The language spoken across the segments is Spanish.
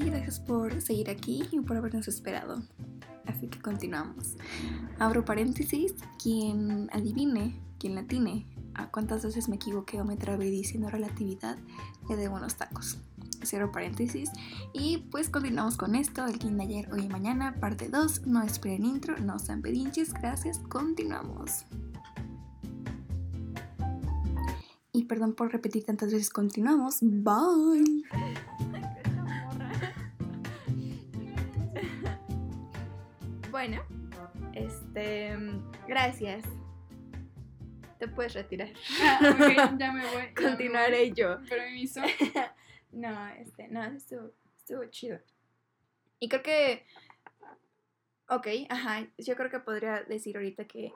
Gracias por seguir aquí y por habernos esperado. Así que continuamos. Abro paréntesis, quien adivine, quien latine a cuántas veces me equivoqué o me trabé diciendo relatividad, le debo unos tacos. Cierro paréntesis. Y pues continuamos con esto, el quien de ayer, hoy y mañana, parte 2. No esperen intro, no sean pedinches, gracias, continuamos. Y perdón por repetir tantas veces, continuamos. Bye. Bueno, este, gracias. Te puedes retirar. Ah, ok, ya me voy. ya me Continuaré voy. yo. Permiso. No, este, no, estuvo, estuvo chido. Y creo que, ok, ajá, yo creo que podría decir ahorita que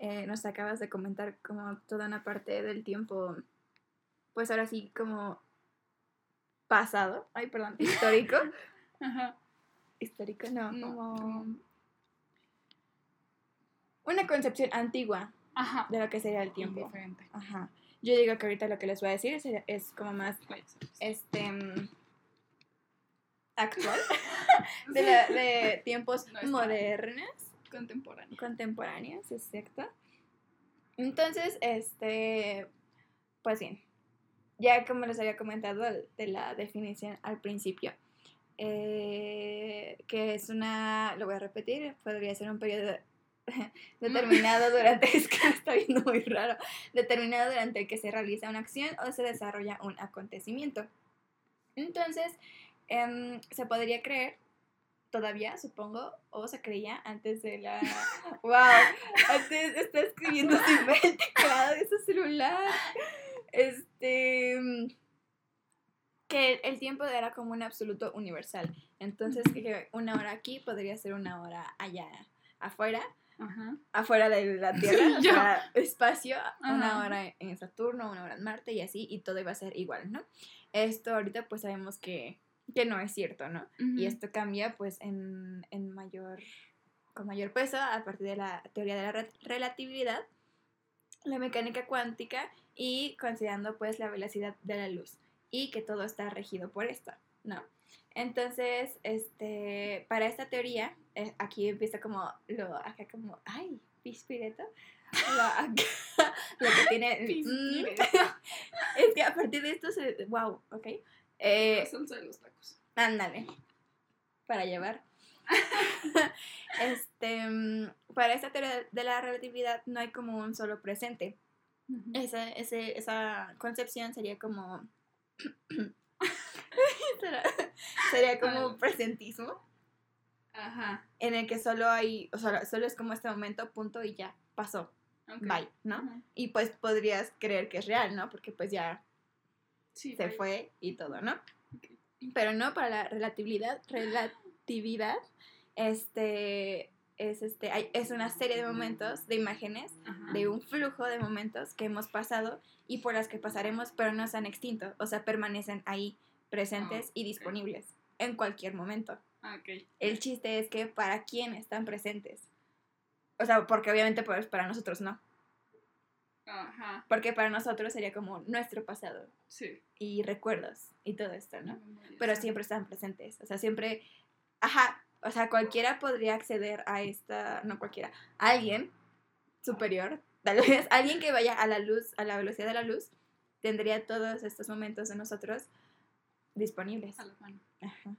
eh, nos acabas de comentar como toda una parte del tiempo, pues ahora sí como pasado, ay, perdón, histórico. Ajá. histórico, no, No, como- una concepción antigua Ajá. de lo que sería el tiempo. Diferente. Ajá. Yo digo que ahorita lo que les voy a decir es como más este mm, actual de, la- de tiempos modernos Contemporáneo. contemporáneos exacto entonces este pues bien ya como les había comentado de la definición al principio eh, que es una lo voy a repetir podría ser un periodo determinado durante es que está viendo muy raro determinado durante el que se realiza una acción o se desarrolla un acontecimiento. Entonces em, se podría creer todavía supongo o se creía antes de la wow antes está escribiendo sin ver el teclado de su celular. Este que el, el tiempo era como un absoluto universal. Entonces que una hora aquí podría ser una hora allá afuera Ajá. afuera de la Tierra, o sea, espacio, una Ajá. hora en Saturno, una hora en Marte y así, y todo iba a ser igual, ¿no? Esto ahorita pues sabemos que, que no es cierto, ¿no? Y Ujú. esto cambia pues en, en mayor, con mayor peso a partir de la teoría de la re- relatividad, la mecánica cuántica y considerando pues la velocidad de la luz y que todo está regido por esto, ¿no? Entonces, este, para esta teoría, eh, aquí empieza como lo, acá como, ay, pispireto, lo, acá, lo que tiene, mm, es que a partir de esto se, wow, ok, eh, La salsa de los tacos. Ándale. Para llevar. este, mm, para esta teoría de la relatividad no hay como un solo presente. Ujú. Esa, ese, esa concepción sería como. Sería como un presentismo Ajá. en el que solo hay. O sea, solo es como este momento, punto y ya pasó. Bye, ¿no? Ajá. Y pues podrías creer que es real, ¿no? Porque pues ya Sí, se bye. fue y todo, ¿no? Pero no para la relatividad, relatividad, este es este hay- es una serie de momentos, de imágenes, Ajá. de un flujo de momentos que hemos pasado y por las que pasaremos, pero no se han extinto, o sea, permanecen ahí presentes Ah, y disponibles en cualquier momento. Ah. El chiste es que para quién están presentes. O sea, porque obviamente pues para nosotros no, Ajá. porque para nosotros sería como nuestro pasado Sí. y recuerdos y todo esto, ¿no? Pero siempre están presentes. O sea, siempre, ajá, o sea, cualquiera podría acceder a esta, no cualquiera, alguien superior, tal vez alguien que vaya a la luz, a la velocidad de la luz, tendría todos estos momentos de nosotros disponibles. A la mano. Ajá,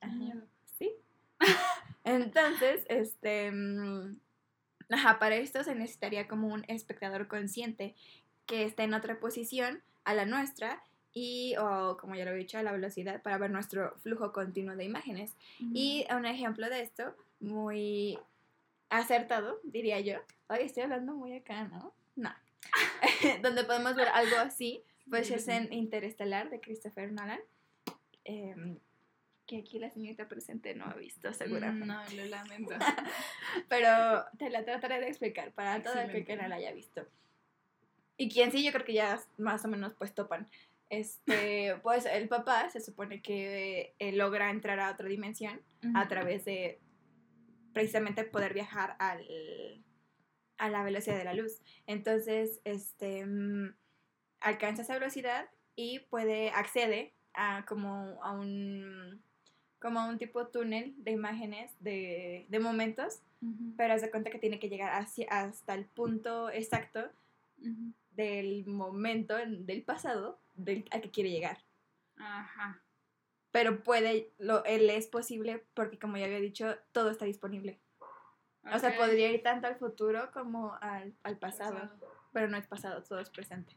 Qué miedo. ¿sí? Entonces, este, mm, ajá, para esto se necesitaría como un espectador consciente que esté en otra posición a la nuestra y, o como ya lo he dicho, a la velocidad para ver nuestro flujo continuo de imágenes. Y un ejemplo de esto, muy acertado, diría yo. Ay, estoy hablando muy acá, ¿no? No. Donde podemos ver algo así, pues es en Interestelar de Christopher Nolan. em, que aquí la señorita presente no ha visto, seguramente. No, lo lamento. Pero te la trataré de explicar para todo el que, no la haya visto. Y quien sí, yo creo que ya más o menos pues topan. Este, pues el papá se supone que eh, logra entrar a otra dimensión a través de precisamente poder viajar al, a la velocidad de la luz. Entonces, este, mm, alcanza esa velocidad y puede, accede a como a un, como un tipo túnel de imágenes, de, de momentos, pero haz de cuenta que tiene que llegar hacia, hasta el punto exacto del momento en- del pasado del, al que quiere llegar. Ajá. Pero puede, lo, él es posible porque como ya había dicho, todo está disponible. O sea, podría ir tanto al futuro como al, al pasado, pero no es pasado, todo es presente.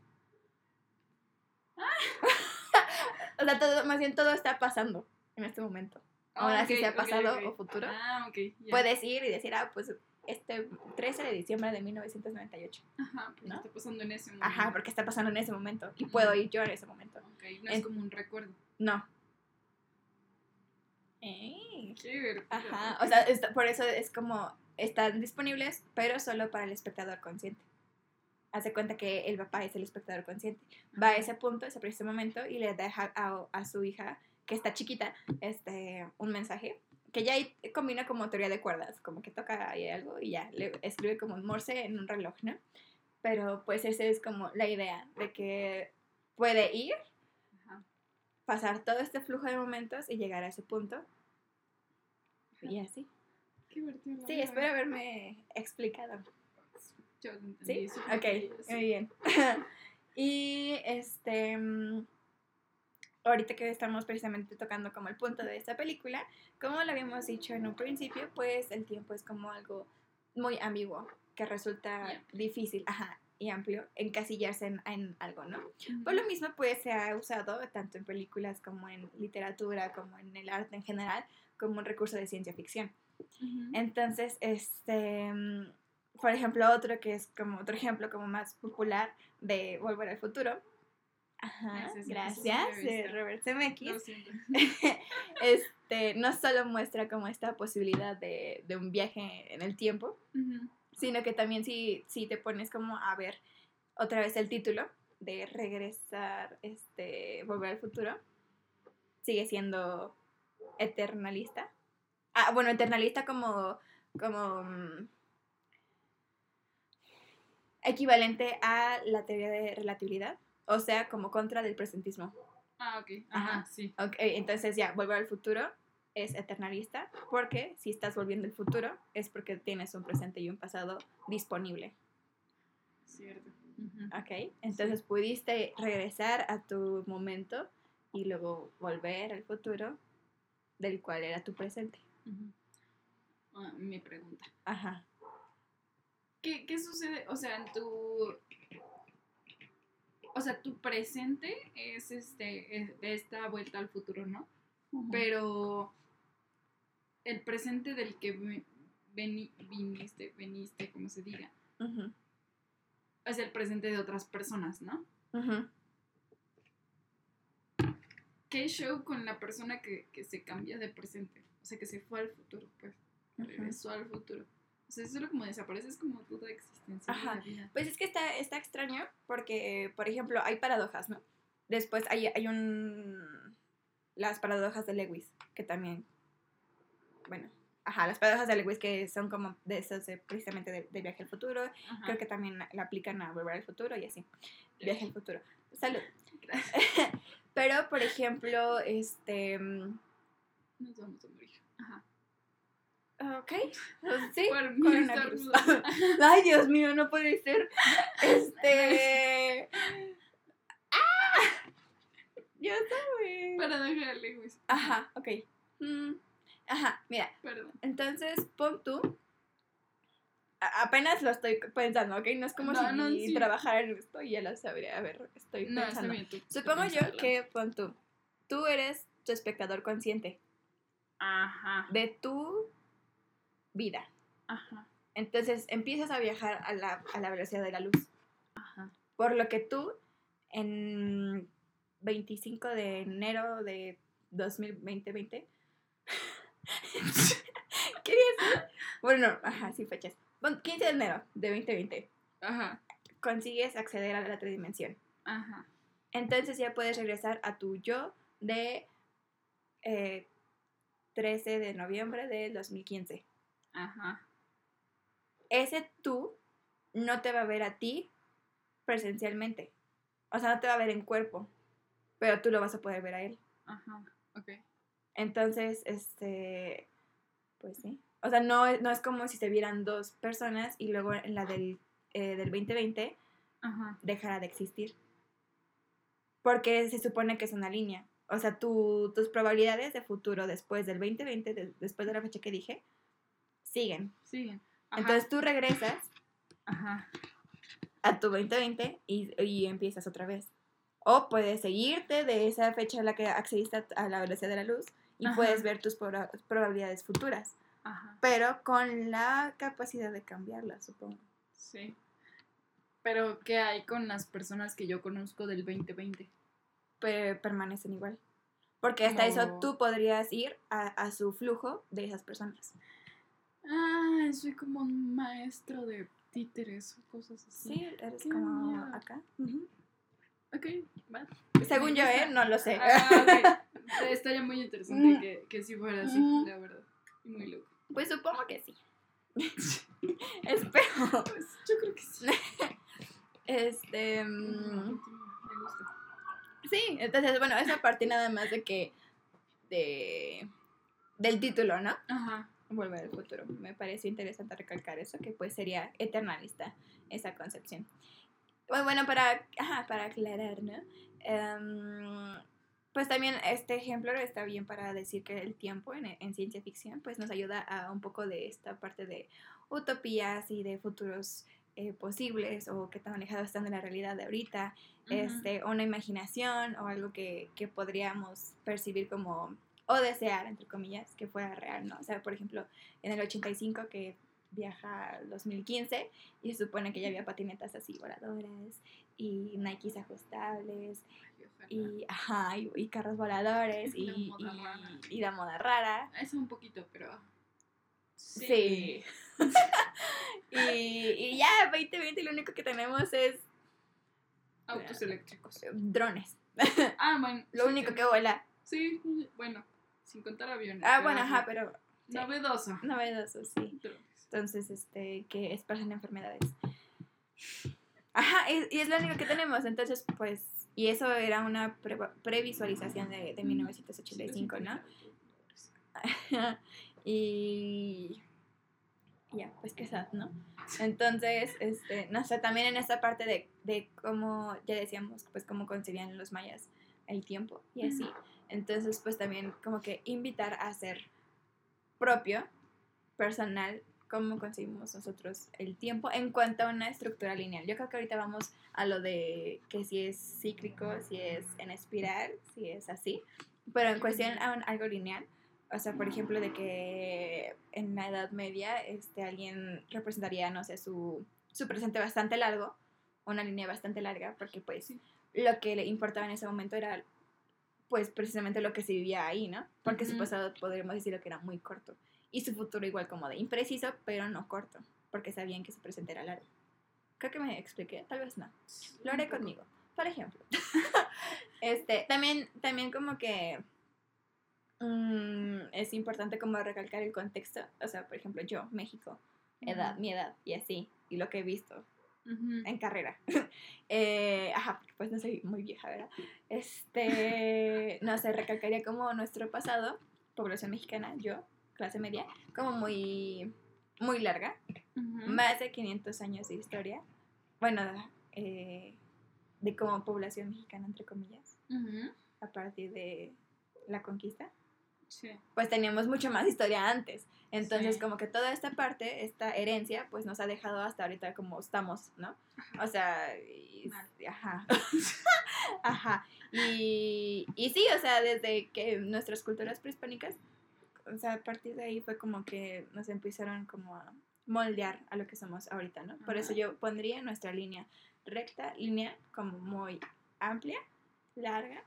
o sea, todo, más bien todo está pasando en este momento. Ah, Ahora sí ok, sea pasado ok. o futuro. Ah, ya. Puedes ir y decir, ah, pues este 13 de diciembre de 1998. Ajá, porque ¿no? está pasando en ese momento. Ajá, porque está pasando en ese momento y puedo ir yo en ese momento. Ok, no es En- como un recuerdo. No. Ey. Qué divertido. Ajá, o sea, está- por eso es como están disponibles, pero solo para el espectador consciente. Hace cuenta que el papá es el espectador consciente. Va a ese punto, ese preciso momento, y le deja a, a su hija, que está chiquita, este, un mensaje, que ya ahí combina como teoría de cuerdas, como que toca ahí algo y ya, le escribe como un morse en un reloj, ¿no? Pero pues esa es como la idea, de que puede ir, Ajá. pasar todo este flujo de momentos y llegar a ese punto. Y así. Qué divertido. Sí, espero haberme explicado. Yo lo entendí, ¿Sí? Ok, muy bien. y este. Ahorita que estamos precisamente tocando como el punto de esta película, como lo habíamos dicho en un principio, pues el tiempo es como algo muy ambiguo, que resulta difícil, ajá, y amplio, encasillarse en, en algo, ¿no? Por lo mismo, pues se ha usado tanto en películas como en literatura, como en el arte en general, como un recurso de ciencia ficción. Entonces, este, mm, por ejemplo, otro que es como otro ejemplo como más popular de Volver al Futuro. Ajá, gracias, de visto. Robert Lo Zemeckis. siento. este, no solo muestra como esta posibilidad de, de un viaje en el tiempo, sino que también si, si te pones como a ver otra vez el título de regresar, este, volver al futuro, sigue siendo eternalista. Ah, bueno, eternalista como, como mm, equivalente a la teoría de relatividad, o sea, como contra del presentismo. Ah, ok. Ajá. Ajá, sí. Ok, entonces ya, volver al futuro es eternalista, porque si estás volviendo al futuro es porque tienes un presente y un pasado disponible. Cierto. Ok, entonces pudiste regresar a tu momento y luego volver al futuro del cual era tu presente. Ah, mi pregunta. Ajá. ¿Qué, ¿Qué sucede? O sea, en tu. O sea, tu presente es este es de esta vuelta al futuro, ¿no? Pero el presente del que veni- viniste, veniste, como se diga, es el presente de otras personas, ¿no? ujú. ¿Qué show con la persona que, que se cambia de presente? O sea, que se fue al futuro, pues. Regresó al futuro. O sea, solo como desaparece es como toda existencia Ajá. de la vida. Pues es que está, está extraño porque, por ejemplo, hay paradojas, ¿no? Después hay, hay un... Las paradojas de Lewis, que también... Bueno, ajá, las paradojas de Lewis que son como de esos de- precisamente de, de viaje al futuro. Ajá. Creo que también la aplican a volver al futuro y así. Viaje al futuro. Salud. Gracias. Pero, por ejemplo, este... mm, Nos vamos a morir. Ajá. Ok, sí, Por coronavirus. Ay, Dios mío, no puede ser. Este... ¡Ah! Yo sabes. Paradoja de Lewis. Ajá, ok. Mm, Ajá, mira, Perdón. entonces pon tú. a- Apenas lo estoy pensando, ¿ok? No es como No, si no, sí. trabajara en esto y ya lo sabría. A ver, estoy No, pensando. bien. Tú, Supongo tú yo que pon tú. Tú eres tu espectador consciente Ajá. de tu vida. Ajá. Entonces empiezas a viajar a la, a la velocidad de la luz. Ajá. Por lo que tú, en 25 de enero de 2020, 20, ¿qué día es? Bueno, no, ajá, sí, fechas. Pon 15 de enero de 2020, Ajá. consigues acceder a la otra dimensión. Ajá. Entonces ya puedes regresar a tu yo de eh, 13 de noviembre del 2015. Ajá. Ese tú no te va a ver a ti presencialmente. O sea, no te va a ver en cuerpo, pero tú lo vas a poder ver a él. Ajá. Ok. Entonces, este, pues sí. O sea, no, es- no es como si se vieran dos personas y luego en la del, eh, del 2020 Ajá. dejara de existir. Porque se supone que es una línea. O sea, tu- tus probabilidades de futuro después del 2020, de- después de la fecha que dije, siguen. Siguen. Ajá. Entonces tú regresas Ajá. a tu 2020 y, y empiezas otra vez. O puedes seguirte de esa fecha a la que accediste a, la velocidad de la luz y Ajá. puedes ver tus proba- probabilidades futuras, Ajá. pero con la capacidad de cambiarlas, supongo. Sí. Pero, ¿qué hay con las personas que yo conozco del 2020? Pe- permanecen igual. Porque hasta eso tú podrías ir a, a su flujo de esas personas. Ah, soy como un maestro de títeres o cosas así. Sí, eres Qué como acá. Ok, va. Según yo, ¿eh? No lo sé. Ah, ok. Estaría muy interesante que, que sí fuera así, Mm. la verdad. Y muy loco. Pues supongo que sí. Espero. Pues yo creo que sí. Este. Mm, Me gusta. Sí, entonces, bueno, esa parte nada más de que. de. del título, ¿no? Ajá. Volver al futuro. Me pareció interesante recalcar eso, que pues sería eternalista esa concepción. Bueno, bueno para, ajá, para aclarar, ¿no? Em, pues también este ejemplo está bien para decir que el tiempo en, en ciencia ficción pues nos ayuda a un poco de esta parte de utopías y de futuros eh, posibles o que tan alejados están de la realidad de ahorita Ujú. este, una imaginación o algo que, que podríamos percibir como, o desear, entre comillas, que fuera real, ¿no? O sea, por ejemplo, en el 85 que viaja al 2015 y se supone que ya había patinetas así voladoras y Nikes ajustables y, ajá, y, y carros voladores La y, y- y la moda rara. Eso un poquito, pero. Sí. Y, y ya, 2020 lo único que tenemos es Autos eléctricos. drones. Ah, bueno. Lo sí, único que vuela. Sí, bueno. Sin contar aviones. Ah, bueno, ajá. pero sí. Novedoso. novedoso, sí. Entonces, este, que esparcen enfermedades. Ajá, y, y es lo único que tenemos. Entonces, pues, y eso era una pre- previsualización de, de 1985, ¿no? y ya, pues qué sad, ¿no? Entonces, este, no sé, también en esta parte de, de cómo, ya decíamos, pues cómo concebían los mayas el tiempo y así. Entonces, pues también como que invitar a ser propio, personal, cómo concebimos nosotros el tiempo en cuanto a una estructura lineal. Yo creo que ahorita vamos a lo de que si es cíclico, si es en espiral, si es así, pero en cuestión a un- algo lineal, o sea, por ejemplo, de que en la Edad Media este, alguien representaría, no sé, su, su presente bastante largo, una línea bastante larga, porque pues lo que le importaba en ese momento era pues precisamente lo que se vivía ahí, ¿no? Porque su Ujú. pasado podríamos decir que era muy corto. Y su futuro igual como de impreciso, pero no corto, porque sabían que su presente era largo. Creo que me expliqué, tal vez no. Lo haré conmigo, por ejemplo. este, también, también como que mm, es importante como recalcar el contexto. O sea, por ejemplo, yo, México, edad, Ujú. mi edad y así, y lo que he visto En carrera. Eh, ajá, porque pues no soy muy vieja, ¿verdad? Este, no sé, recalcaría como nuestro pasado, población mexicana, yo, clase media, como muy, muy larga, más de 500 años de historia. Bueno, eh, de como población mexicana, entre comillas, a partir de la conquista Sí. pues teníamos mucho más historia antes. Entonces, Sí. como que toda esta parte, esta herencia, pues nos ha dejado hasta ahorita como estamos, ¿no? O sea, y- ajá. ajá. Y, y sí, o sea, desde que nuestras culturas prehispánicas, o sea, a partir de ahí fue como que nos empezaron como a moldear a lo que somos ahorita, ¿no? Por eso yo pondría nuestra línea recta, línea como muy amplia, larga,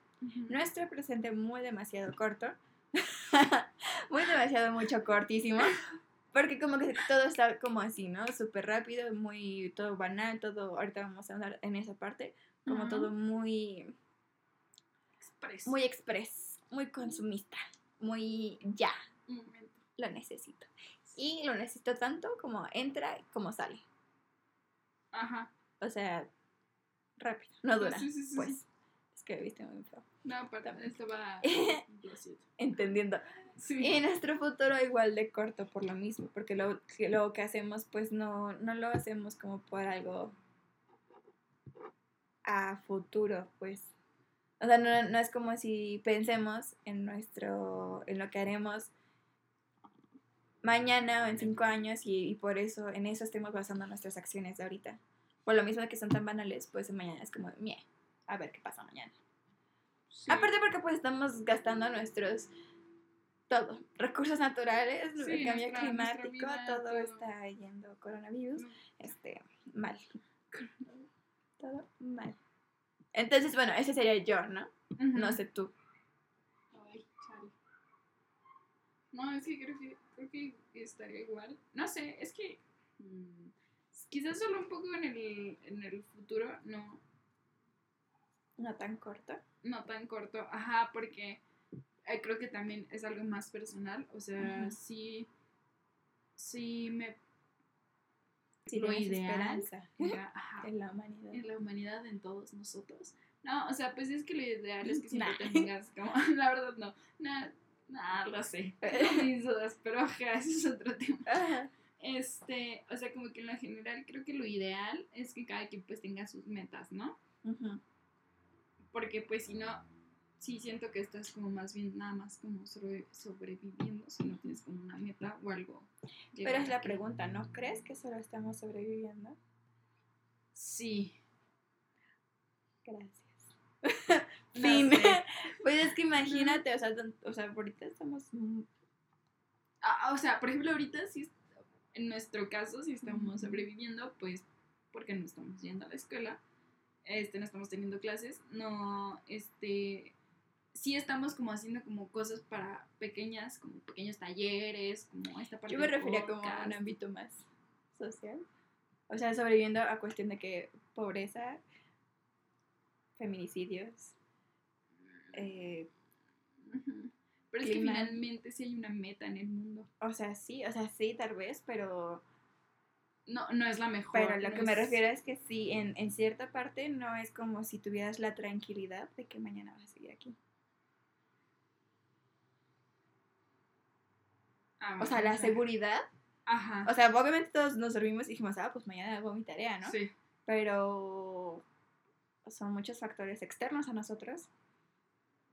nuestro presente muy demasiado corto. muy demasiado mucho cortísimo. Porque como que todo está como así, ¿no? Súper rápido, muy todo banal, todo, ahorita vamos a hablar en esa parte, como todo muy, Express. muy express, muy consumista, muy ya, lo necesito. Y lo necesito tanto como entra como sale. Ajá. O sea, rápido, no dura. Sí, sí, sí, pues. Que viste muy feo. No, para estaba entendiendo. Sí. Y nuestro futuro igual de corto por lo mismo, porque lo que, lo que hacemos pues no, no lo hacemos como por algo a futuro, pues. O sea, no, no es como si pensemos en nuestro, en lo que haremos mañana o en cinco años y, por eso, en eso estemos basando nuestras acciones de ahorita. Por lo mismo que son tan banales, pues mañana es como, mie, a ver qué pasa mañana. Aparte porque pues estamos gastando nuestros, todo, recursos naturales, el cambio climático, todo, está yendo coronavirus, este, mal. todo mal. Entonces, bueno, ese sería yo, ¿no? No sé tú. Ay, No, es que creo que creo que estaría igual. No sé, es que mm, quizás solo un poco en el, en el futuro, no. No tan corto. No tan corto, ajá, porque eh, creo que también es algo más personal. O sea, sí, sí me sí, lo ideal esperanza en la humanidad. En la humanidad, en todos nosotros. No, o sea, pues es que lo ideal es que siempre tengas como, la verdad no, no, no lo sé, mis dudas, pero ajá, ese es otro tema. Este, o sea, como que en lo general creo que lo ideal es que cada quien pues tenga sus metas, ¿no? Porque pues si no, sí siento que estás como más bien nada más como sobreviviendo si no tienes como una meta o algo. Pero es la pregunta, ¿no crees que solo estamos sobreviviendo? Sí. Gracias. fin. pues es que imagínate, o sea, o sea ahorita estamos... Ah, o sea, por ejemplo, ahorita sí, en nuestro caso, si estamos sobreviviendo, pues porque no estamos yendo a la escuela, este, no estamos teniendo clases, no, este, sí estamos como haciendo como cosas para pequeñas, como pequeños talleres, como esta parte Yo me refería como a un ámbito más social. O sea, sobreviviendo a cuestión de que pobreza, feminicidios. Eh, pero es que finalmente sí hay una meta en el mundo. O sea, sí, o sea, sí, tal vez, pero... No, no es la mejor. Pero lo que me refiero es que sí, en, en cierta parte no es como si tuvieras la tranquilidad de que mañana vas a seguir aquí. Ah, o sea, la seguridad. Ajá. O sea, obviamente todos nos dormimos y dijimos, ah, pues mañana hago mi tarea, ¿no? Sí. Pero son muchos factores externos a nosotros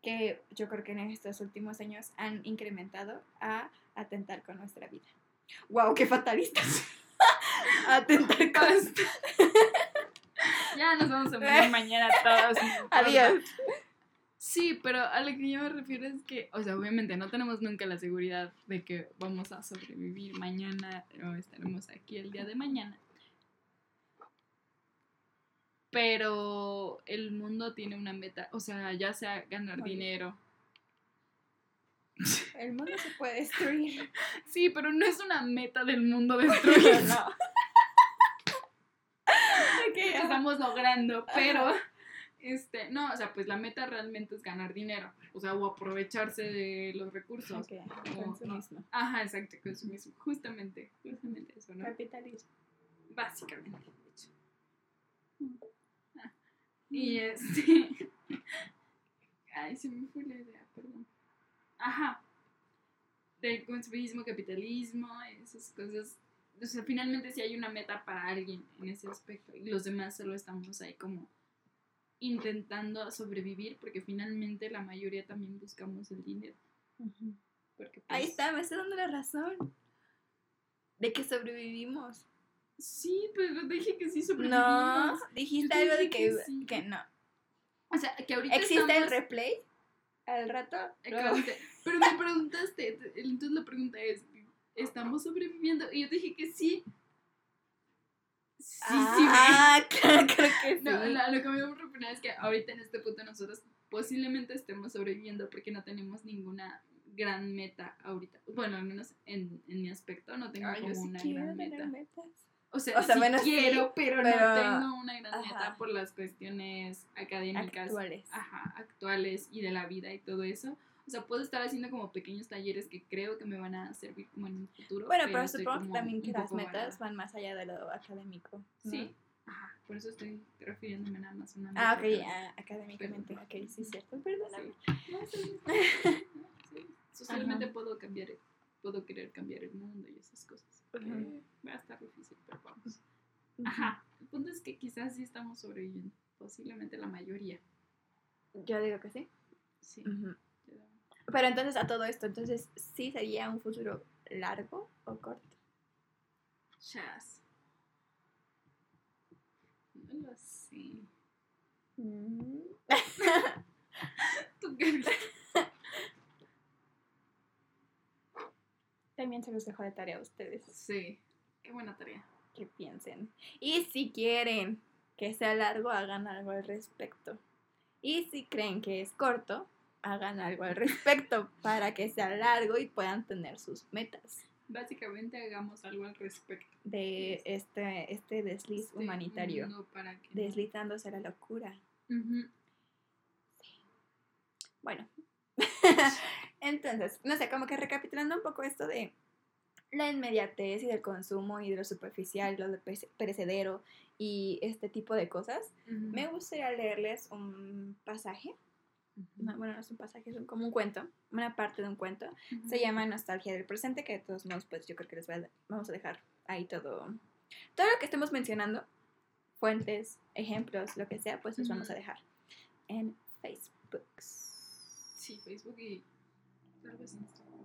que yo creo que en estos últimos años han incrementado a atentar con nuestra vida. ¡Wow! ¡Qué fatalistas! atentar con. ya nos vamos a ver mañana todos. Adiós. Sí, pero a lo que yo me refiero es que, o sea, obviamente no tenemos nunca la seguridad de que vamos a sobrevivir mañana o estaremos aquí el día de mañana. Pero el mundo tiene una meta, o sea, ya sea ganar dinero. El mundo se puede destruir. Sí, pero no es una meta del mundo destruir. Estamos logrando, pero este, no, o sea, pues la meta realmente es ganar dinero, o sea, o aprovecharse de los recursos. Okay, consumismo. Ajá, exacto, consumismo, justamente, justamente eso, ¿no? Capitalismo. Básicamente, de hecho. Ah, y este... Ay, se me fue la idea, perdón. Ajá. Del consumismo, capitalismo, esas cosas. O sea, finalmente sí hay una meta para alguien en ese aspecto y los demás solo estamos ahí como intentando sobrevivir porque finalmente la mayoría también buscamos el dinero. porque, Ahí pues está, me está dando la razón. De que sobrevivimos. Sí, pero dije que sí sobrevivimos. No, dijiste algo de que, que, no. O sea, que ahorita ¿Existe el replay? ¿Al rato? Pero me preguntaste, entonces la pregunta es, ¿estamos sobreviviendo? Y yo dije que sí, Sí, ah, sí, creo que sí. No, lo que me voy a proponer es que ahorita en este punto nosotros posiblemente estemos sobreviviendo porque no tenemos ninguna gran meta ahorita. Bueno, al menos en, en mi aspecto no tengo como una gran meta. O sea, o sea quiero, pero, no tengo una gran meta por las cuestiones académicas actuales. Ajá, actuales y de la vida y todo eso. O sea, puedo estar haciendo como pequeños talleres que creo que me van a servir como en un futuro. Bueno, pero, supongo que también que las metas van más allá de lo académico. Sí, Ajá, por eso estoy refiriéndome nada más a una Ah, ok, meta. ah, académicamente. Pero- Ok, sí, cierto. Perdóname. Sí. No, sí. Sí. Socialmente puedo cambiar, el- puedo querer cambiar el mundo y esas cosas. Ujú. Va a estar difícil, pero vamos. Ajá, el punto es que quizás sí estamos sobreviviendo. Posiblemente la mayoría. Yo digo que sí. Sí. Yo- Pero entonces a todo esto, entonces sí sería un futuro largo o corto. Chas. No lo sé. Mm. ¿Tú qué? También se los dejo de tarea a ustedes Sí. Qué buena tarea. que piensen. Y si quieren que sea largo, hagan algo al respecto. Y si creen que es corto, hagan algo al respecto para que sea largo y puedan tener sus metas Básicamente hagamos algo al respecto. de este, este desliz Este humanitario, para que deslizándose a la locura. Bueno, entonces, no sé, como que recapitulando un poco esto de la inmediatez y del consumo y de lo superficial, lo de perece- perecedero y este tipo de cosas, me gustaría leerles un pasaje. No, bueno, no es un pasaje, es un- como un cuento, una parte de un cuento. Se llama Nostalgia del Presente, que de todos modos, pues yo creo que les voy a- vamos a dejar ahí todo. Todo lo que estemos mencionando, fuentes, ejemplos, lo que sea, pues los vamos a dejar en Facebook. Sí, Facebook y tal vez Instagram.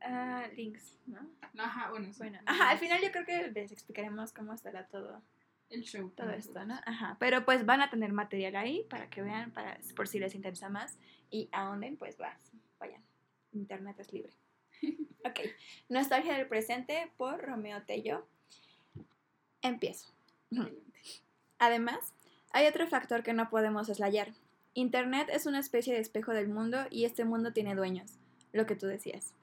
Ah, links, ¿no? Ajá, bueno, sí. Bueno, ajá, al final yo creo que les explicaremos cómo estará todo, El show. todo esto, ¿no? Ajá, pero pues van a tener material ahí para que vean, para, por si les interesa más y ahonden, pues vas, vayan, internet es libre. Ok, Nostalgia del Presente por Romeo Tello. Empiezo. Además, hay otro factor que no podemos soslayar. Internet es una especie de espejo del mundo y este mundo tiene dueños, lo que tú decías.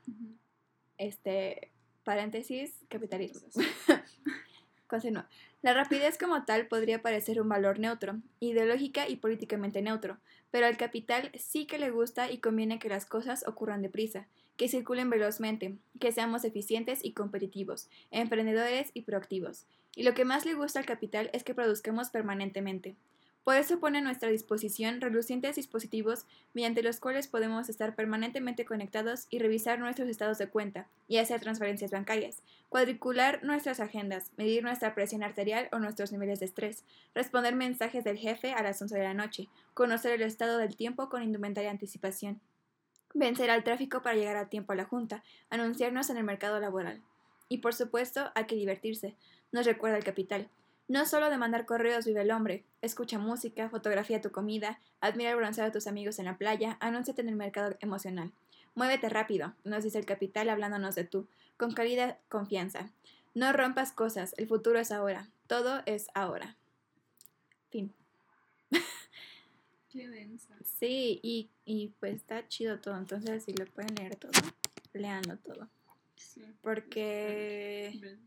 Este, paréntesis, capitalismo. Continúa. La rapidez como tal podría parecer un valor neutro, ideológica y políticamente neutro, pero al capital sí que le gusta y conviene que las cosas ocurran deprisa, que circulen velozmente, que seamos eficientes y competitivos, emprendedores y proactivos. Y lo que más le gusta al capital es que produzcamos permanentemente. Por eso pone a nuestra disposición relucientes dispositivos mediante los cuales podemos estar permanentemente conectados y revisar nuestros estados de cuenta y hacer transferencias bancarias, cuadricular nuestras agendas, medir nuestra presión arterial o nuestros niveles de estrés, responder mensajes del jefe a las 11 de la noche, conocer el estado del tiempo con indumentaria anticipación, vencer al tráfico para llegar a tiempo a la junta, anunciarnos en el mercado laboral. Y por supuesto, hay que divertirse, nos recuerda el capital. No solo de mandar correos vive el hombre, escucha música, fotografía tu comida, admira el bronceado de tus amigos en la playa, anúnciate en el mercado emocional. Muévete rápido, nos dice el capital hablándonos de tú, con calidad confianza. No rompas cosas, el futuro es ahora, todo es ahora. Fin. Qué densa. Sí, y, y pues está chido todo, entonces si lo pueden leer todo, leanlo todo. Sí. Porque,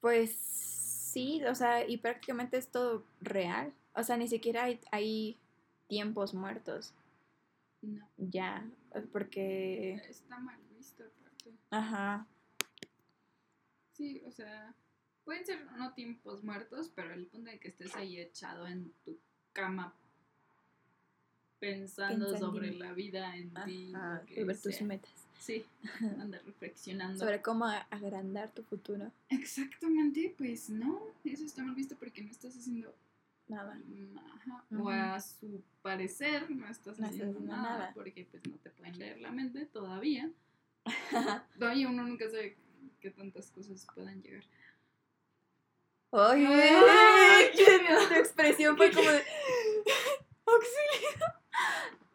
pues sí, o sea, y prácticamente es todo real. O sea, ni siquiera hay, hay tiempos muertos No. ya, porque... Está mal visto, aparte. Ajá, Sí, o sea, pueden ser no tiempos muertos, pero el punto de que estés ahí echado en tu cama pensando Pensando sobre la vida en ti. sobre tus metas, Sí, anda reflexionando. sobre cómo agrandar tu futuro. Exactamente, pues no, eso está mal visto porque no estás haciendo Nada. mm, o a su parecer no estás No haciendo nada, nada. porque pues no te pueden leer la mente todavía. Todavía uno nunca sabe qué tantas cosas puedan llegar. ¡Ay, Ay, qué miedo! Tu expresión fue como de...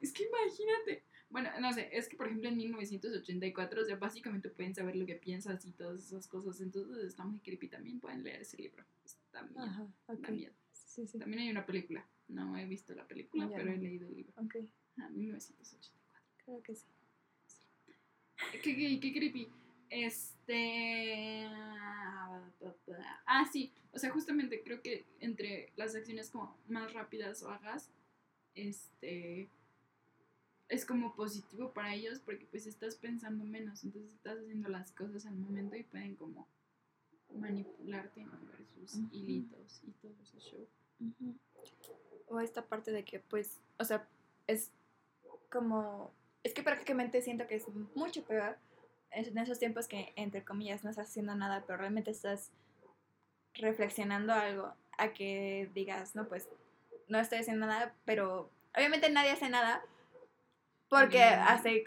Es que imagínate. Bueno, no sé, es que por ejemplo en 1984, o sea, básicamente pueden saber lo que piensas y todas esas cosas, entonces está muy creepy. También pueden leer ese libro. Está miedo. Ajá, da ok. miedo. Sí, sí. También hay una película. No he visto la película, Ya pero no. he leído el libro. Ok, Ah, 1984. creo que sí. Qué, qué, qué creepy. Este. Ah, sí. O sea, justamente creo que entre las acciones como más rápidas o hagas, este. Es como positivo para ellos porque pues estás pensando menos, entonces estás haciendo las cosas al momento y pueden como manipularte, mover sus hilitos y todo ese show. O esta parte de que, pues, o sea, es como. Es que prácticamente siento que es mucho peor en esos tiempos que, entre comillas, no estás haciendo nada, pero realmente estás reflexionando algo a que digas, no, pues, no estoy haciendo nada, pero obviamente nadie hace nada porque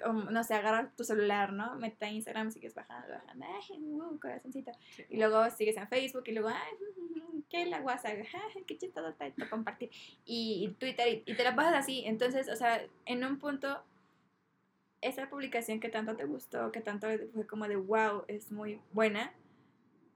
como, no sé, agarra tu celular, ¿no? Mete a Instagram, sigues bajando, bajando, ay, uh, corazoncito. Sí. Y luego sigues en Facebook y luego, ay, qué la WhatsApp, ay, qué chistoso está esto, compartir. Y, y Twitter, y, y te la pasas así. Entonces, o sea, en un punto, esa publicación que tanto te gustó, que tanto fue como de wow, es muy buena,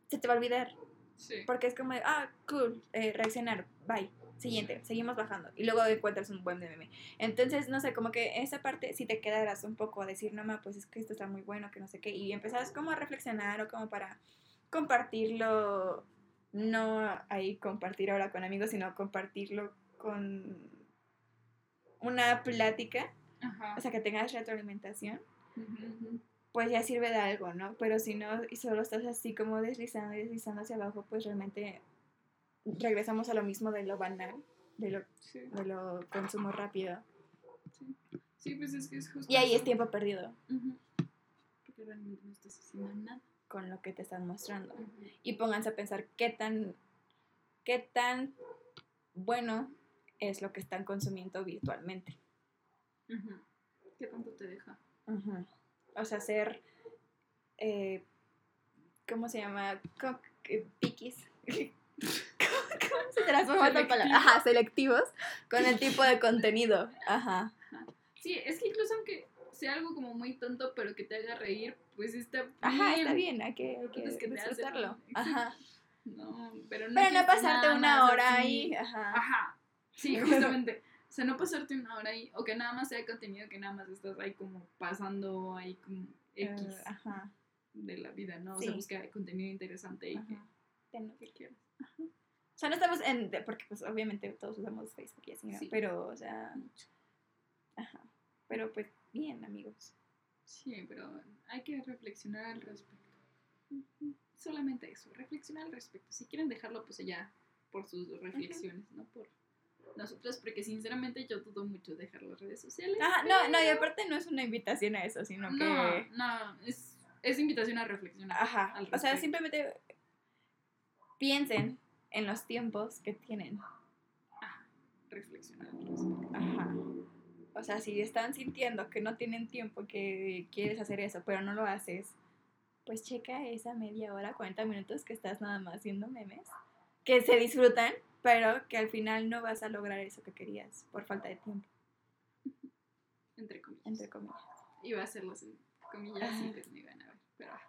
se te va a olvidar. Sí. Porque es como de, ah, cool, eh, reaccionar, bye. Siguiente, seguimos bajando. Y luego encuentras un buen meme. Entonces, no sé, como que esa parte, si te quedaras un poco a decir, no, ma, pues es que esto está muy bueno, que no sé qué. Y empezabas como a reflexionar o como para compartirlo, no ahí compartir ahora con amigos, sino compartirlo con una plática, Ajá. o sea, que tengas retroalimentación pues ya sirve de algo, ¿no? Pero si no, y solo estás así como deslizando y deslizando hacia abajo, pues realmente regresamos a lo mismo de lo banal, de lo, Sí, de lo consumo rápido. sí. Sí, pues es que es justo. Y ahí es tiempo perdido. Porque realmente no estás haciendo nada. con lo que te están mostrando. Y pónganse a pensar qué tan, qué tan bueno es lo que están consumiendo virtualmente. Ujú. ¿Qué tanto te deja? O sea, ser, eh, ¿cómo se llama? Que- Piquis. ¿Cómo se transforma esta palabra? Ajá, selectivos con el tipo de contenido. Ajá. Sí, es que incluso aunque sea algo como muy tonto, pero que te haga reír, pues está bien. Ajá, está bien, hay que, hay que que disfrutarlo. Ajá. No, pero no. Pero no pasarte nada una hora ahí. Ajá. Ajá. Sí, justamente. O sea, no pasarte una hora ahí, o que nada más sea contenido que nada más estás ahí como pasando ahí como X Eh, ajá. de la vida, ¿no? O Sí. sea, busca contenido interesante y que, Ajá. Que quieras. O sea, no estamos en. Porque, pues, obviamente todos usamos Facebook y así, ¿no? Sí. Pero, o sea. Mucho. Ajá. Pero, pues, bien, amigos. Sí, pero hay que reflexionar al respecto. Solamente eso, reflexionar al respecto. Si quieren dejarlo, pues allá por sus reflexiones, no por nosotros, porque sinceramente yo dudo mucho dejar las redes sociales. Ajá, no, no, y aparte no es una invitación a eso, sino No, que. no, es, es invitación a reflexionar. Ajá. O sea, simplemente piensen en los tiempos que tienen. Ajá, reflexionar. Ajá. O sea, si están sintiendo que no tienen tiempo, que quieres hacer eso, pero no lo haces, pues checa esa media hora, 40 minutos que estás nada más viendo memes, que se disfrutan, pero que al final no vas a lograr eso que querías por falta de tiempo, Entre comillas. entre comillas. Iba a hacerlos en comillas y pues me iban a ver. Pero ah,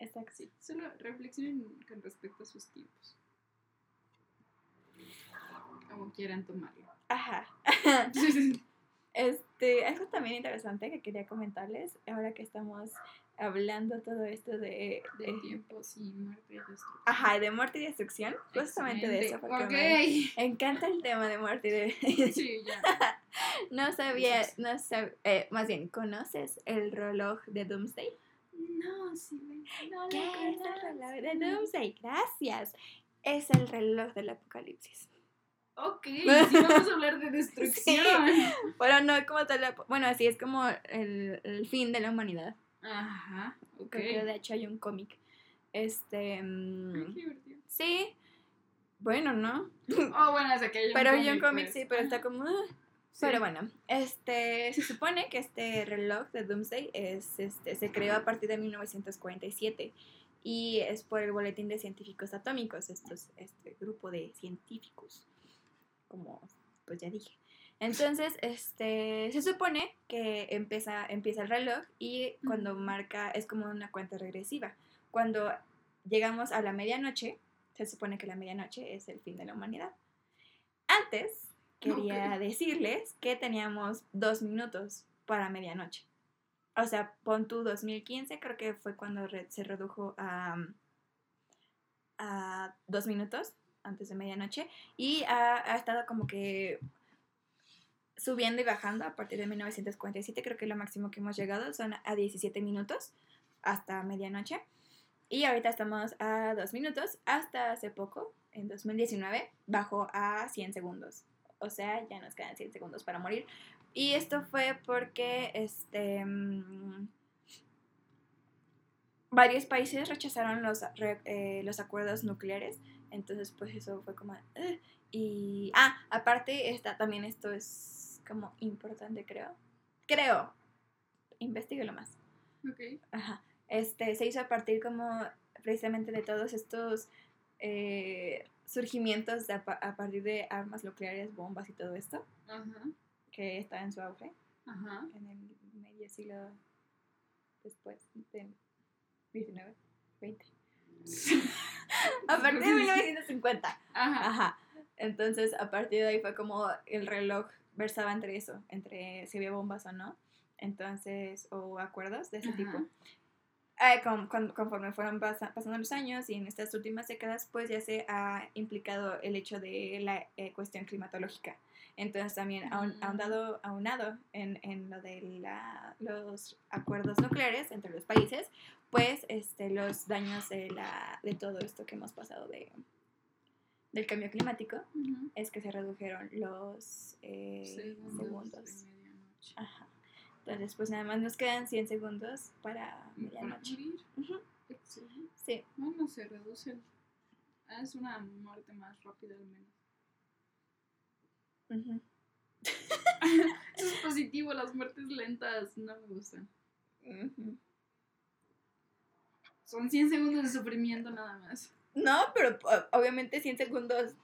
Exacto. sí, solo reflexionen con respecto a sus tiempos. Como quieran tomarlo. Ajá. Este, algo también interesante que quería comentarles, ahora que estamos hablando todo esto de, De de- tiempos y muerte y destrucción. ajá, de muerte y destrucción, justamente de eso, porque me encanta el tema de muerte y de, Sí, ya. No sabía, no sab- eh, más bien, ¿conoces el reloj de Doomsday? No, sí. No, lo ¿Qué es el conozco. reloj de Doomsday? Gracias. Es el reloj del apocalipsis. Ok, sí vamos a hablar de destrucción. Bueno, no como tal, bueno, así es como el, el fin de la humanidad. Ajá, ok. De hecho hay un cómic. Este, mm, Ay, qué divertido. sí, bueno, ¿no? Oh, bueno, o sea que hay un Pero hay un cómic, pues. sí, pero está como... ah. Sí. Pero bueno, este, se supone que este reloj de Doomsday es, este, se creó a partir de 1947 y es por el Boletín de Científicos Atómicos, estos, este grupo de científicos, como pues ya dije. Entonces, este, se supone que empieza, empieza el reloj y cuando marca es como una cuenta regresiva. Cuando llegamos a la medianoche, se supone que la medianoche es el fin de la humanidad. Antes, quería decirles que teníamos dos minutos para medianoche. O sea, pon tu 2015, creo que fue cuando se redujo a, a dos minutos antes de medianoche. Y ha, ha estado como que subiendo y bajando a partir de 1947. Creo que lo máximo que hemos llegado son a 17 minutos hasta medianoche. Y ahorita estamos a 2 minutos. Hasta hace poco, en 2019, bajó a 100 segundos. O sea, ya nos quedan 100 segundos para morir. Y esto fue porque este mm, varios países rechazaron los, re- eh, los acuerdos nucleares. Entonces, pues eso fue como... Y... Ah, aparte, está, también esto es como importante, creo. Creo. Investíguelo más. Ok. Ajá. Este, se hizo a partir como precisamente de todos estos eh, surgimientos de a partir de armas nucleares, bombas y todo esto, Ajá. Que está en su auge Ajá. en el medio siglo después del 19, 20. a partir de 1950. Ajá. Ajá. Entonces, a partir de ahí fue como el reloj versaba entre eso, entre si había bombas o no. Entonces, o acuerdos de ese Ajá. tipo. Eh, con- con- conforme fueron pasa- pasando los años y en estas últimas décadas, pues ya se ha implicado el hecho de la eh, cuestión climatológica. Entonces también aun- aunado, aunado en, en lo de la- los acuerdos nucleares entre los países, pues este, los daños de, la, de todo esto que hemos pasado de, del cambio climático es que se redujeron los eh, Segundos segundos. de medianoche. Ajá. Entonces, pues nada más nos quedan 100 segundos para medianoche. Sí. Bueno, se reducen. Ah, Es una muerte más rápida al menos. Ujú. Eso es positivo, las muertes lentas no me gustan. Ujú. Son 100 segundos de sufrimiento nada más. No, pero o- obviamente 100 segundos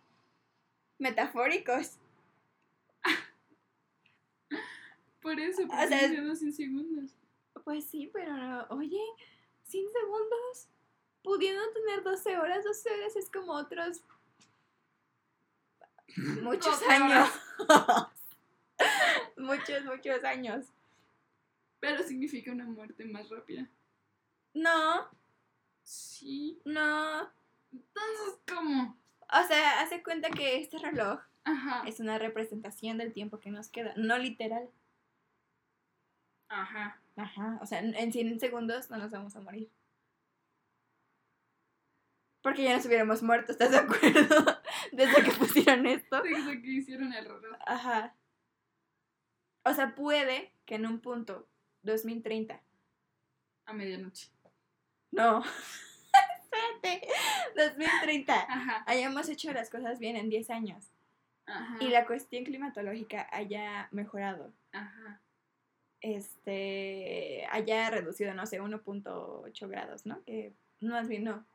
metafóricos. Por eso, O porque sea, son 100 segundos. Pues sí, pero. Oye, 100 segundos. Pudiendo tener 12 horas, 12 horas es como otros. Muchos 12 años. muchos, muchos años. Pero significa una muerte más rápida. No, Sí. no. Entonces, ¿cómo? O sea, hace cuenta que este reloj Ajá. es una representación del tiempo que nos queda, no literal. Ajá. Ajá, o sea, en en 100 segundos no nos vamos a morir. Porque ya nos hubiéramos muerto, ¿estás de acuerdo? Desde que pusieron esto. Desde que hicieron el reloj. Ajá. O sea, puede que en un punto, 2030, A medianoche. no, espérate, 2030, Ajá. hayamos hecho las cosas bien en 10 años Ajá. y la cuestión climatológica haya mejorado. Ajá. este haya reducido, no sé, 1.8 grados, ¿no? Que no, más bien no.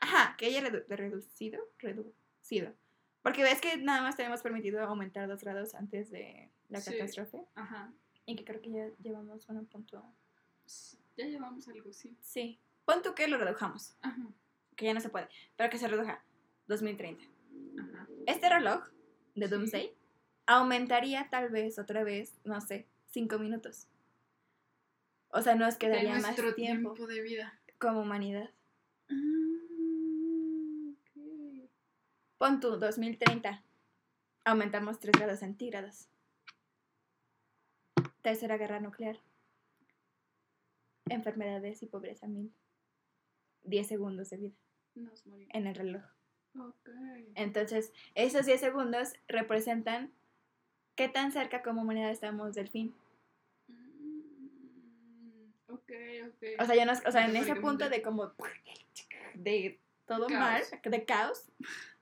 Ajá, que haya redu- reducido, reducido. Porque ves que nada más tenemos permitido aumentar 2 grados antes de la Sí. catástrofe. Ajá. Y que creo que ya llevamos 1. Ya llevamos algo, sí. Sí. Pon tú que lo redujamos, Ajá. que ya no se puede, pero que se reduja 2030. Ajá. Este reloj de Sí. Doomsday aumentaría tal vez otra vez, no sé, 5 minutos. O sea, nos De quedaría más nuestro tiempo tiempo de vida. como humanidad. Ok. Pon tú, 2030. Aumentamos 3 grados centígrados. Tercera guerra nuclear. Enfermedades y pobreza mil. 10 segundos de vida Nos morimos. en el reloj. Ok. Entonces, esos 10 segundos representan qué tan cerca como humanidad estamos del fin. Mm, Ok, ok. O sea, ya nos, o sea en ese punto de como de todo Caos. mal, de caos,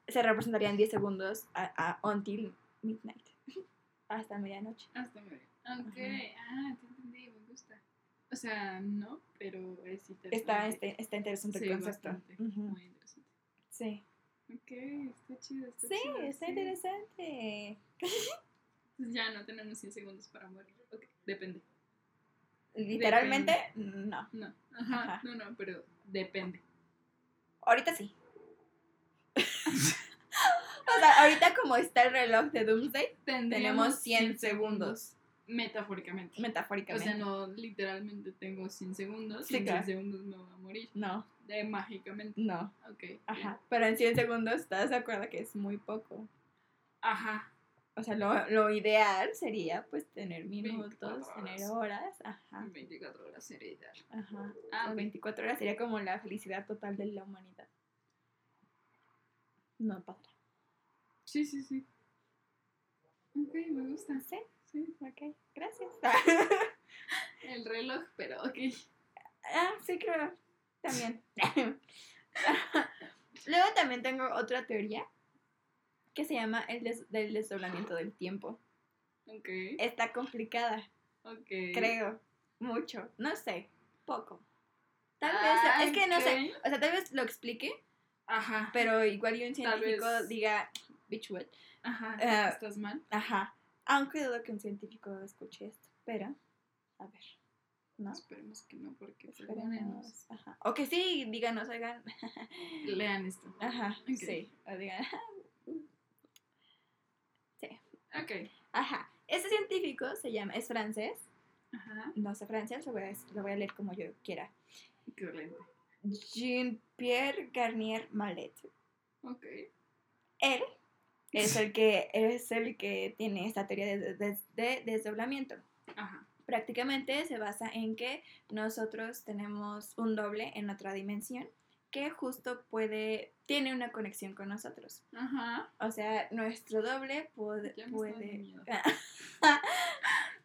se representarían 10 segundos a, a until midnight. Hasta medianoche. Hasta medio. Ok. Ajá. Ah, te entendí, me gusta. O sea, no, pero es interesante. Está, este, está interesante Sí, el concepto. bastante. Muy interesante. Sí. Ok, está chido, está Sí, chido. está sí. interesante. Entonces ya no tenemos 100 segundos para morir. Ok, depende. Literalmente, no. No, ajá, Ajá. no, no, pero depende. Ahorita sí. O sea, ahorita como está el reloj de Doomsday, tenemos 100 segundos. Metafóricamente. Metafóricamente. O sea, no literalmente tengo 100 segundos. Sí, en 100 claro. segundos me voy a morir. No, De mágicamente. no. Ok. bien. Ajá. Pero en 100 segundos, ¿estás de acuerdo que es muy poco? Ajá. O sea, lo, lo ideal sería pues tener 24 minutos, tener horas. Ajá. 24 horas sería ideal. Ajá. Ah, O ok. 24 horas sería como la felicidad total de la humanidad. No, padre. Sí, sí, sí. Ok, me gusta. ¿Sí? Sí. Ok, gracias. El reloj, pero ok. ah, sí, creo. También. Luego también tengo otra teoría que se llama el des- del desdoblamiento del tiempo. Ok. Está complicada, Ok. creo. Mucho. No sé. Poco. Tal Ah, vez. Es que no sé. O sea, tal vez lo explique, Ajá. pero igual y un científico diga, Ajá. eh, ¿Estás mal? Ajá. Aunque dudo que un científico escuche esto. Pero, a ver. ¿No? Esperemos que no, porque perdónenos. Esperemos. Ajá. O que sí, díganos, oigan. Lean esto. Ajá. Sí. O digan. Ok. Ajá. Este científico se llama, es francés. Ajá. No sé francés, lo voy a, lo voy a leer como yo quiera. Jean-Pierre Garnier Mallet. Ok. Él es el que es el que tiene esta teoría de, de- de desdoblamiento. Ajá. Prácticamente se basa en que nosotros tenemos un doble en otra dimensión que justo puede tiene una conexión con nosotros. Ajá. O sea, nuestro doble puede,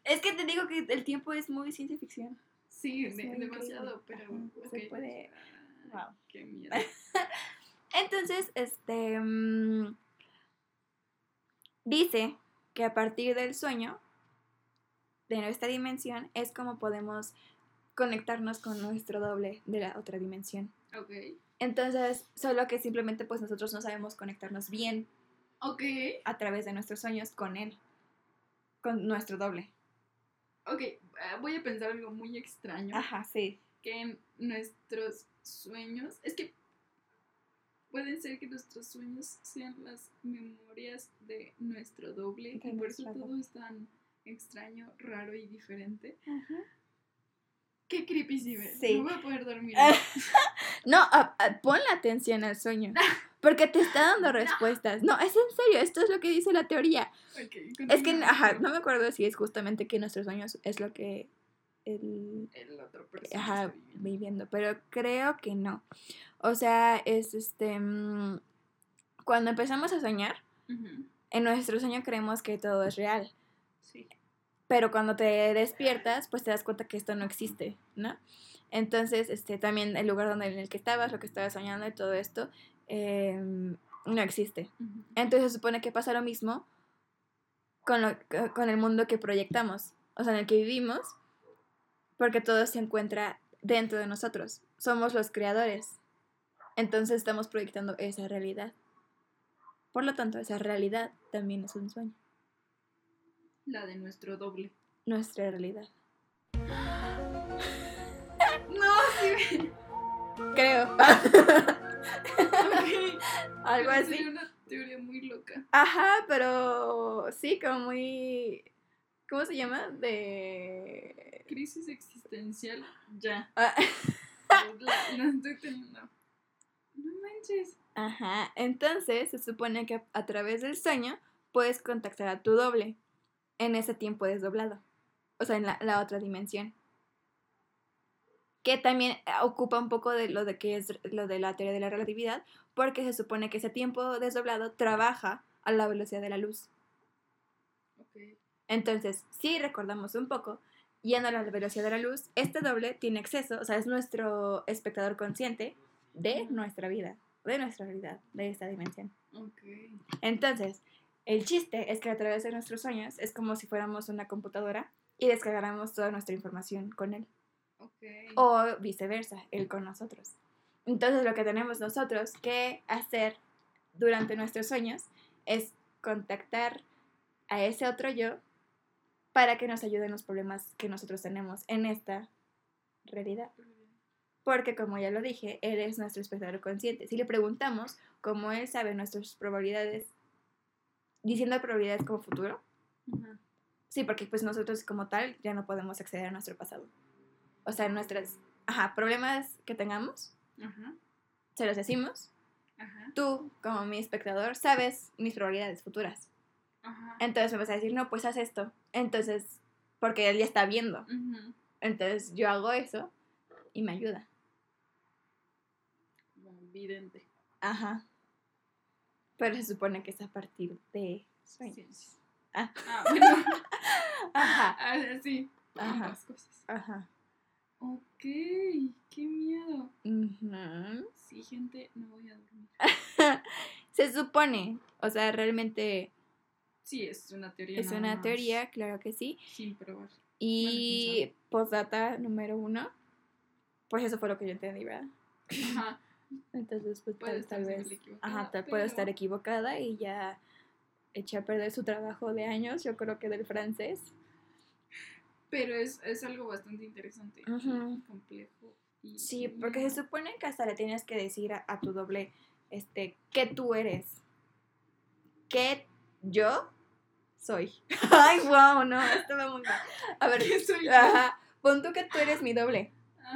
es que te digo que el tiempo es muy ciencia ficción. Sí, de- demasiado, pero. Ajá, se puede- wow. Qué miedo. Entonces, este mm, dice que a partir del sueño de nuestra dimensión es como podemos conectarnos con nuestro doble de la otra dimensión. Ok. Entonces, solo que simplemente pues nosotros no sabemos conectarnos bien Ok. a través de nuestros sueños con él, con nuestro doble. Ok. eh, voy a pensar algo muy extraño. Ajá, sí. Que en nuestros sueños. Es que. Pueden ser que nuestros sueños sean las memorias de nuestro doble. De y por eso todo es tan extraño, raro y diferente. Ajá. Qué creepy si ves. Sí. No voy a poder dormir. No, a- a- ponle atención al sueño. Porque te está dando respuestas. No, es en serio, esto es lo que dice la teoría. Es que, ajá, no me acuerdo si es justamente que nuestros sueños es lo que el, El otro persona ajá, está viviendo. viviendo, pero creo que no. O sea, es este, mm, cuando empezamos a soñar, en nuestro sueño creemos que todo es real, Sí. pero cuando te despiertas, pues te das cuenta que esto no existe, ¿no? Entonces, este, también el lugar donde en el que estabas, lo que estabas soñando y todo esto, em, no existe. Entonces se supone que pasa lo mismo con, lo- con el mundo que proyectamos, o sea, en el que vivimos, porque todo se encuentra dentro de nosotros. Somos los creadores. Entonces estamos proyectando esa realidad. Por lo tanto, esa realidad también es un sueño. La de nuestro doble. Nuestra realidad. No, sí. Creo. Algo Pero así. sería una teoría muy loca. Ajá, pero sí, como muy... ¿Cómo se llama? De... Crisis existencial, ya. Ah. La, la estoy teniendo. No manches. Ajá, entonces se supone que a través del sueño puedes contactar a tu doble en ese tiempo desdoblado, o sea, en la, la otra dimensión. Que también ocupa un poco de lo de que es lo de la teoría de la relatividad, porque se supone que ese tiempo desdoblado trabaja a la velocidad de la luz. Entonces, si recordamos un poco, yendo a la velocidad de la luz, este doble tiene acceso, o sea, es nuestro espectador consciente de nuestra vida, de nuestra realidad, de esta dimensión. Ok. Entonces, el chiste es que a través de nuestros sueños es como si fuéramos una computadora y descargáramos toda nuestra información con él. Ok. O viceversa, él con nosotros. Entonces, lo que tenemos nosotros que hacer durante nuestros sueños es contactar a ese otro yo para que nos ayude en los problemas que nosotros tenemos en esta realidad. Porque como ya lo dije, él es nuestro espectador consciente. Si le preguntamos cómo él sabe nuestras probabilidades, diciendo probabilidades como futuro, sí, porque pues nosotros como tal ya no podemos acceder a nuestro pasado. O sea, nuestras ajá, problemas que tengamos, se los decimos. Tú, como mi espectador, sabes mis probabilidades futuras. Ajá. Entonces me vas a decir, no, pues haz esto. Entonces, porque él ya está viendo. Entonces yo hago eso y me ayuda. Vidente. Ajá. Pero se supone que es a partir de sueños. Ah. Ah, bueno. Ajá. Ah, sí. Ajá. Ambas cosas. Ajá. Ok, qué miedo. Ujú. Sí, gente, no voy a dormir. Se supone, o sea, realmente Sí, es una teoría. es una teoría, claro que sí. Sin probar. Y postdata número uno, pues eso fue lo que yo entendí, ¿verdad? Ajá. Entonces, pues Puede tal, vez, ajá, tal- puedo estar pero- equivocada y ya eché a perder su trabajo de años, yo creo que del francés. Pero es, es algo bastante interesante. Ujú. Complejo. y- Sí, porque se supone que hasta le tienes que decir a, a tu doble, este, ¿qué tú eres? ¿Qué yo soy? Ay, wow, no, esto va muy mal. A ver, ¿Qué soy yo? ajá, pon tú que tú eres mi doble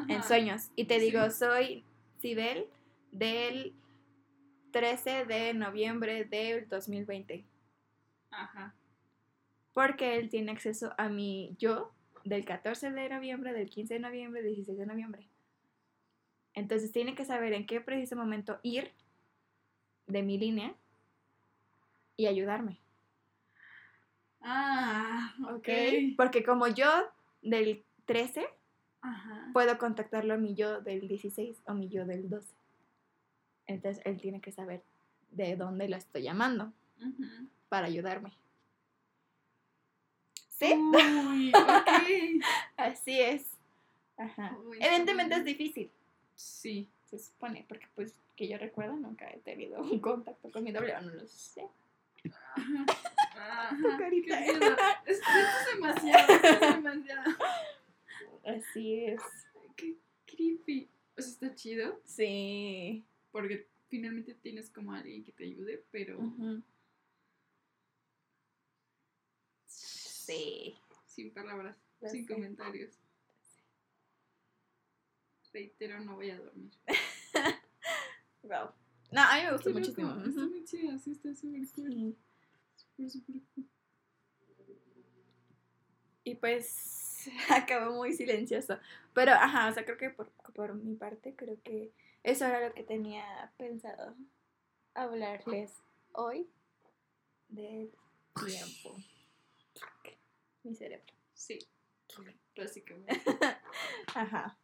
en sueños y te Sí. digo, soy Sibel del 13 de noviembre del 2020. Ajá. Porque él tiene acceso a mi yo del 14 de noviembre, del 15 de noviembre, del 16 de noviembre. Entonces tiene que saber en qué preciso momento ir de mi línea y ayudarme. Ah, ok. Porque como yo del 13, Ajá. puedo contactarlo a mi yo del 16 o mi yo del 12. Entonces él tiene que saber de dónde lo estoy llamando para ayudarme. ¿Sí? Uy, ok. Así es. Ajá. Uy, Evidentemente es difícil, Sí. se supone, porque pues que yo recuerdo nunca he tenido un contacto con mi doble, o no lo sé. Ajá. Ajá. Tu carita. Esto es demasiado. Esto es demasiado. Así es. Qué creepy. O sea, está chido Sí. porque finalmente tienes como alguien que te ayude, pero. Sí. sin palabras, Lo sin sé. comentarios. Reitero, no voy a dormir. Wow. No, a mí me gustó muchísimo. Está muy chido, sí, está súper cool. Sí. Y pues acabó muy silencioso. Pero, ajá, o sea, creo que por, por mi parte, creo que eso era lo que tenía pensado hablarles hoy del tiempo. Mi cerebro. Sí, básicamente. Ajá.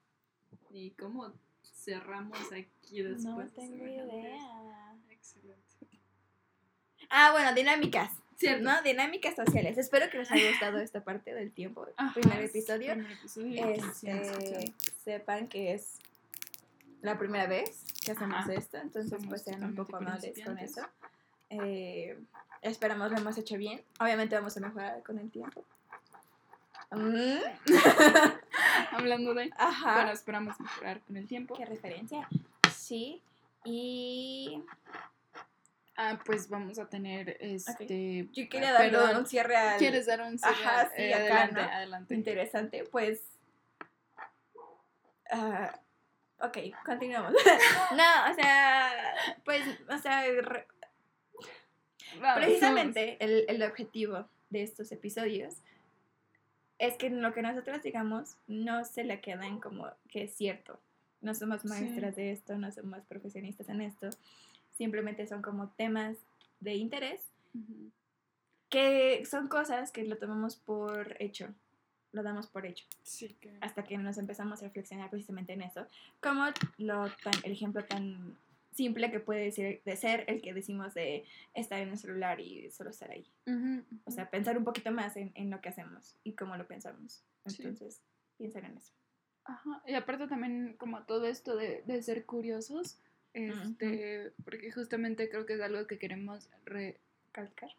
¿Y cómo cerramos aquí después? No tengo idea. Excelente. Ah, bueno, dinámicas. Cierto. ¿No? Dinámicas sociales. Espero que les haya gustado esta parte del tiempo. Ajá, primer episodio. primer episodio Este, sepan que es la primera vez que hacemos Ajá. esto, entonces Somos pues sean un poco amables con eso. Eh, esperamos lo hemos hecho bien. Obviamente vamos a mejorar con el tiempo. Mm, Hablando de. Ajá. Bueno, esperamos mejorar con el tiempo. ¿Qué referencia? Sí. Y Ah, pues vamos a tener este. yo quería darle perdón, un cierre al ¿Quieres dar un cierre? Ajá, sí, Eh, acá, adelante, ¿no? adelante. interesante. Pues. ah, ok, continuamos. no, o sea, pues, o sea, re- Precisamente el, el objetivo de estos episodios es que lo que nosotros digamos no se le queden como que es cierto. No somos Sí. maestras de esto, no somos profesionistas en esto. Simplemente son como temas de interés que son cosas que lo tomamos por hecho. Lo damos por hecho. Sí, que. Hasta que nos empezamos a reflexionar precisamente en eso. Como lo tan, el ejemplo tan simple que puede ser, de ser el que decimos de estar en el celular y solo estar ahí. O sea, pensar un poquito más en, en lo que hacemos y cómo lo pensamos. Sí. Entonces, piensen en eso. Ajá, y aparte también como todo esto de, de ser curiosos, este, porque justamente creo que es algo que queremos Calcar.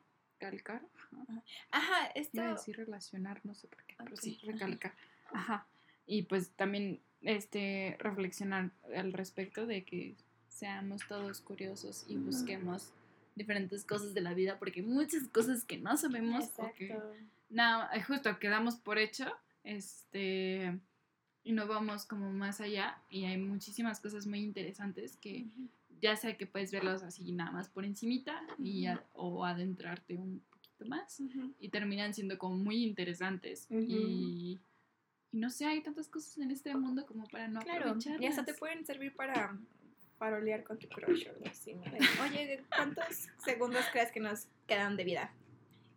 recalcar, ajá. Ajá, esto. iba a decir relacionar, no sé por qué, pero sí, recalcar, ajá, y pues también este, reflexionar al respecto de que seamos todos curiosos y busquemos diferentes cosas de la vida, porque hay muchas cosas que no sabemos o que Exacto. no, eh, justo quedamos por hecho, este, y no vamos como más allá, y hay muchísimas cosas muy interesantes que ya sea que puedes verlos así nada más por encimita y a- o adentrarte un poquito más y terminan siendo como muy interesantes. y, y no sé, hay tantas cosas en este mundo como para no Claro, aprovecharlas. y hasta te pueden servir para parolear con tu crush o algo así. ¿no? Oye, ¿cuántos segundos crees que nos quedan de vida?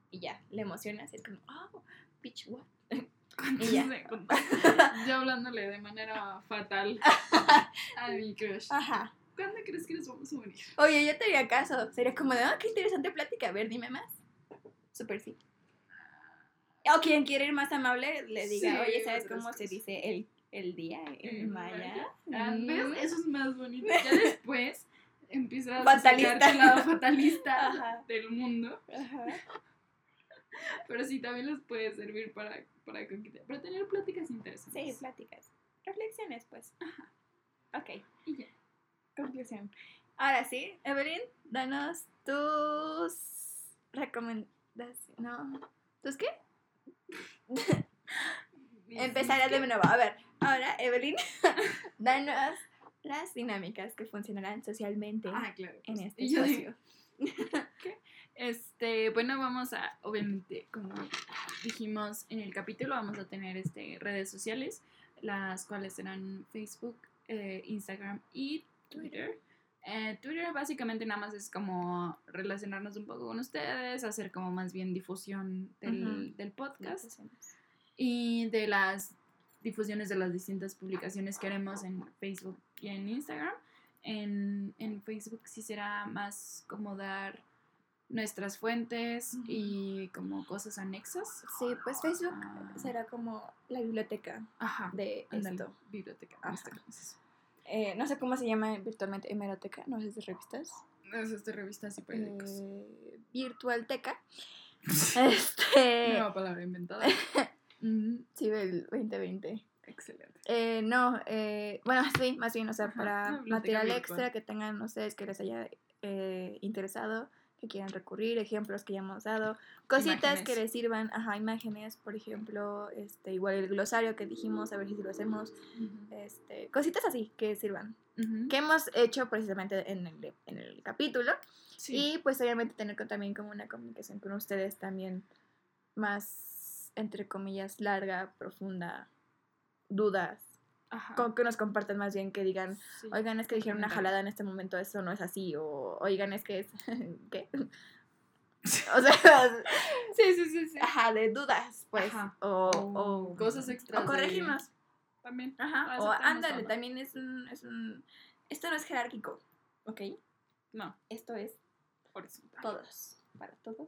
Y ya, le emocionas y es como, oh, bitch, what? ¿Cuántos y ya. Yo hablándole de manera fatal a mi crush. Ajá. ¿Cuándo crees que nos vamos a unir? Oye, yo te haría caso. Sería como de, ah, qué interesante plática. A ver, dime más. Súper sí. O quien quiere ir más amable, le diga, Sí, oye, ¿sabes cómo se cosas. dice el, el día en maya? Ah, Mm. ¿Ves? Eso es más bonito. Ya después empiezas Fatalista. a sacar tu lado fatalista Ajá. del mundo. Ajá. Pero sí, también les puede servir para, para, para tener pláticas interesantes. Sí, pláticas. Reflexiones, pues. Ok. Y ya. Conclusión. Ahora sí, Evelyn, danos tus recomendaciones. No. ¿Tus qué? Empezaré de nuevo. A ver, ahora, Evelyn, danos las dinámicas que funcionarán socialmente Ah, claro. en pues. este yo espacio. digo, Este, bueno, vamos a, obviamente, como dijimos en el capítulo, vamos a tener este, redes sociales, las cuales serán Facebook, eh, Instagram y Twitter. Eh, Twitter básicamente nada más es como relacionarnos un poco con ustedes, hacer como más bien difusión del, del podcast y de las difusiones de las distintas publicaciones que haremos en Facebook y en Instagram. En, en Facebook sí será más como dar nuestras fuentes y como cosas anexas. Sí, pues Facebook Ah. será como la biblioteca Ajá. de esto. biblioteca. Ajá. Eh, no sé cómo se llama virtualmente, hemeroteca, no sé si es de revistas. Es este revistas y periódicos. Eh, virtualteca. este. Nueva palabra inventada. Ujú, Sí, del 2020. Excelente. Eh, no, eh, bueno, sí, más bien, o sea, Ajá, para biblioteca material virtual. extra que tengan ustedes que les haya eh, interesado, que quieran recurrir, ejemplos que ya hemos dado, cositas que les sirvan, ajá, imágenes, por ejemplo, este, igual el glosario que dijimos, a ver si lo hacemos, este, cositas así que sirvan, que hemos hecho precisamente en el, en el capítulo, Sí. y pues obviamente tener también como una comunicación con ustedes también más, entre comillas, larga, profunda, dudas, Ajá. con que nos compartan más bien que digan, Sí. oigan, es que dijeron una jalada en este momento, eso no es así, o oigan, es que es, ¿qué? O sea, Sí, sí, sí, sí. ajá, de dudas, pues, Ajá. o, O o, cosas extras o corregirnos, También. ajá, o ándale, todo. también es un, es un, esto no es jerárquico, ¿ok? No, Esto es horizontal. todos, para todos.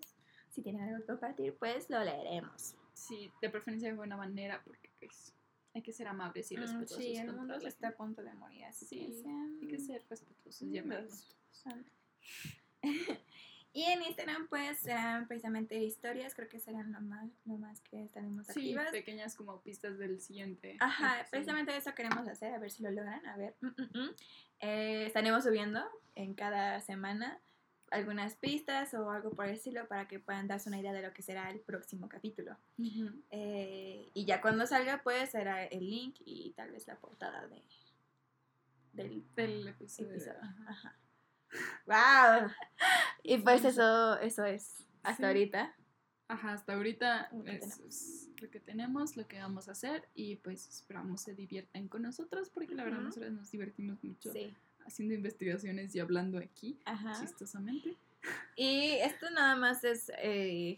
Si tienen algo que compartir, pues lo leeremos. Sí, de preferencia de buena manera, porque pues hay que ser amables y Mm, respetuosos. sí, el mundo está a punto de morir, así Sí, que sean Hay que ser respetuosos y lindos. amables. Y en Instagram pues serán precisamente historias, creo que serán lo más, lo más que estaremos Sí, activas. pequeñas como pistas del siguiente. Ajá, episodio. precisamente eso queremos hacer, a ver si lo logran, a ver. mm, mm, mm. Eh, estaremos subiendo en cada semana algunas pistas o algo por el estilo para que puedan darse una idea de lo que será el próximo capítulo. Eh, y ya cuando salga pues será el link y tal vez la portada de, del Del episodio. episodio. Ajá. Ajá. ¡Wow! Y pues eso, eso es hasta Sí. ahorita. Ajá, hasta ahorita Lo que es, lo que tenemos, lo que vamos a hacer y pues esperamos se diviertan con nosotros porque la verdad nosotros nos divertimos mucho Sí. Haciendo investigaciones y hablando aquí Ajá. chistosamente. Y esto nada más es eh,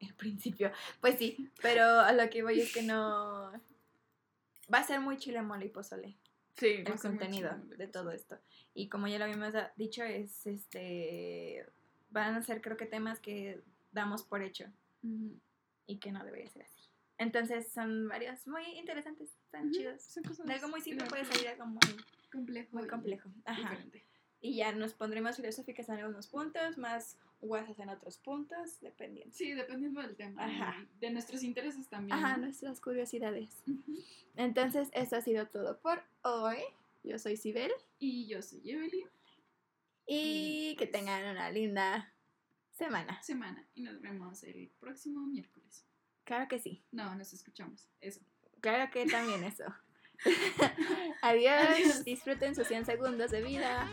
el principio. Pues sí, pero a lo que voy es que no... Va a ser muy chile, mole y pozole Sí, el contenido de todo esto. Y como ya lo habíamos dicho, es este... Van a ser creo que temas que damos por hecho Ujú. y que no debería ser así. Entonces son varios muy interesantes, tan chidos. son cosas De algo muy simple puede salir algo muy, complejo. muy complejo. Ajá. diferente. Y ya nos pondremos filosóficas en algunos puntos, más guasas en otros puntos, dependiendo. Sí, dependiendo del tema. Ajá. De nuestros intereses también. Ajá, ¿no? nuestras curiosidades. Entonces, eso ha sido todo por hoy. Yo soy Sibel Y yo soy Evelyn. y Y que pues- tengan una linda semana. Semana. Y nos vemos el próximo miércoles. Claro que sí. No, nos escuchamos. Eso. Claro que también eso. Adiós. Disfruten sus 100 segundos de vida.